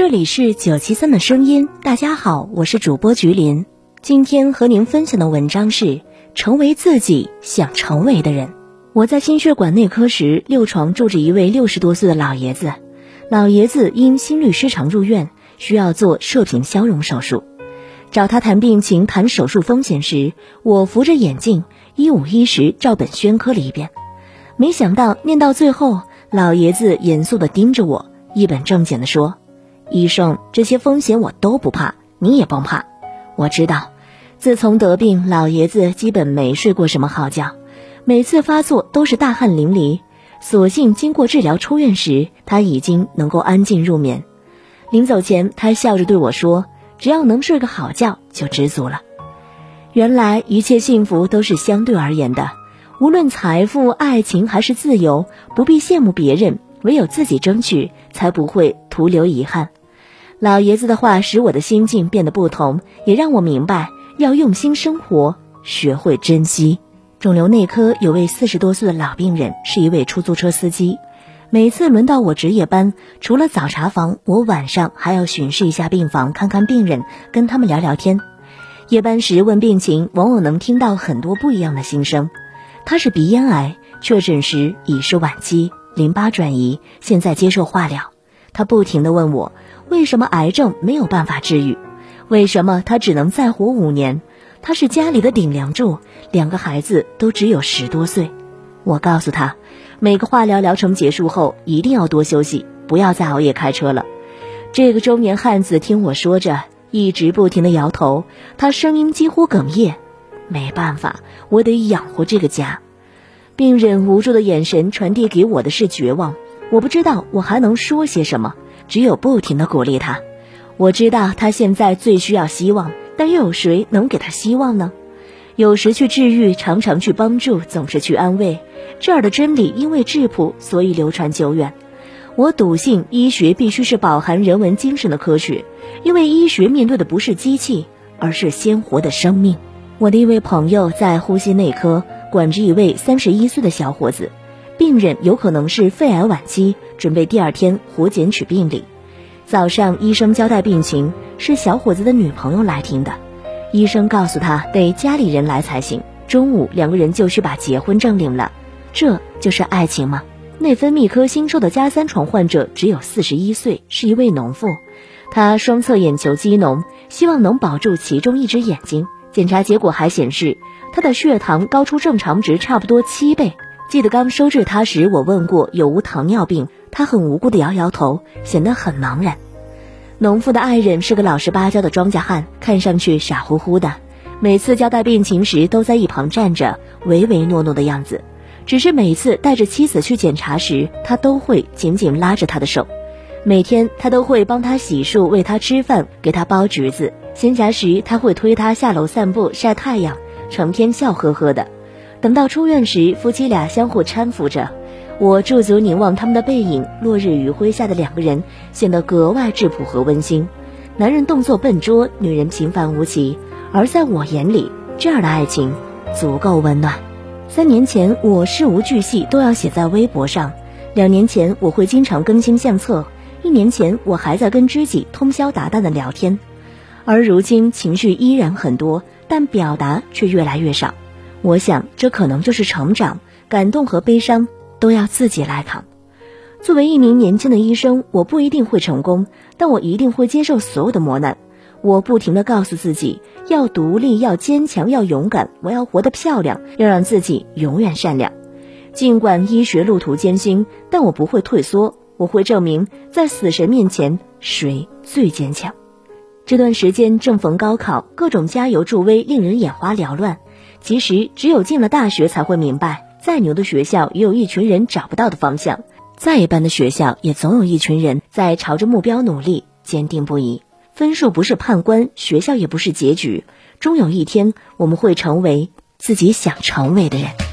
这里是九七三的声音，大家好，我是主播菊林。今天和您分享的文章是：成为自己想成为的人。我在心血管内科时，六床住着一位六十多岁的老爷子。老爷子因心律失常入院，需要做射频消融手术。找他谈病情、谈手术风险时，我扶着眼镜，一五一十照本宣科了一遍。没想到念到最后，老爷子严肃地盯着我，一本正经地说。医生，这些风险我都不怕，你也甭怕。我知道，自从得病，老爷子基本没睡过什么好觉，每次发作都是大汗淋漓。所幸经过治疗出院时，他已经能够安静入眠。临走前，他笑着对我说：“只要能睡个好觉，就知足了。”原来一切幸福都是相对而言的，无论财富、爱情还是自由，不必羡慕别人，唯有自己争取，才不会徒留遗憾。老爷子的话使我的心境变得不同，也让我明白要用心生活，学会珍惜。肿瘤内科有位四十多岁的老病人，是一位出租车司机。每次轮到我值夜班，除了早查房，我晚上还要巡视一下病房，看看病人，跟他们聊聊天。夜班时问病情，往往能听到很多不一样的心声。他是鼻咽癌，确诊时已是晚期，淋巴转移，现在接受化疗。他不停地问我。为什么癌症没有办法治愈？为什么他只能再活五年？他是家里的顶梁柱，两个孩子都只有十多岁。我告诉他，每个化疗疗程结束后一定要多休息，不要再熬夜开车了。这个中年汉子听我说着，一直不停地摇头，他声音几乎哽咽。没办法，我得养活这个家。病人无助的眼神传递给我的是绝望，我不知道我还能说些什么。只有不停的鼓励他，我知道他现在最需要希望，但又有谁能给他希望呢？有时去治愈，常常去帮助，总是去安慰。这儿的真理因为质朴，所以流传久远。我笃信医学必须是饱含人文精神的科学，因为医学面对的不是机器，而是鲜活的生命。我的一位朋友在呼吸内科管着一位三十一岁的小伙子。病人有可能是肺癌晚期，准备第二天活检取病理。早上医生交代病情，是小伙子的女朋友来听的。医生告诉他得家里人来才行。中午两个人就去把结婚证领了。这就是爱情吗？内分泌科新收的加三床患者只有四十一岁，是一位农妇。他双侧眼球肌脓，希望能保住其中一只眼睛。检查结果还显示，他的血糖高出正常值差不多七倍。记得刚收治他时，我问过有无糖尿病，他很无辜的摇摇头，显得很茫然。农妇的爱人是个老实巴交的庄稼汉，看上去傻乎乎的，每次交代病情时都在一旁站着，唯唯诺诺的样子。只是每次带着妻子去检查时，他都会紧紧拉着她的手。每天他都会帮她洗漱，喂她吃饭，给她包橘子。闲暇时他会推她下楼散步晒太阳，成天笑呵呵的。等到出院时，夫妻俩相互搀扶着，我驻足凝望他们的背影，落日余晖下的两个人显得格外质朴和温馨。男人动作笨拙，女人平凡无奇，而在我眼里，这样的爱情足够温暖。三年前，我事无巨细都要写在微博上；两年前，我会经常更新相册；一年前，我还在跟知己通宵达旦的聊天，而如今，情绪依然很多，但表达却越来越少。我想，这可能就是成长，感动和悲伤都要自己来扛。作为一名年轻的医生，我不一定会成功，但我一定会接受所有的磨难。我不停地告诉自己，要独立，要坚强，要勇敢。我要活得漂亮，要让自己永远善良。尽管医学路途艰辛，但我不会退缩。我会证明，在死神面前，谁最坚强。这段时间正逢高考，各种加油助威令人眼花缭乱。其实，只有进了大学才会明白，再牛的学校，也有一群人找不到的方向；再一般的学校，也总有一群人在朝着目标努力，坚定不移。分数不是判官，学校也不是结局，终有一天，我们会成为自己想成为的人。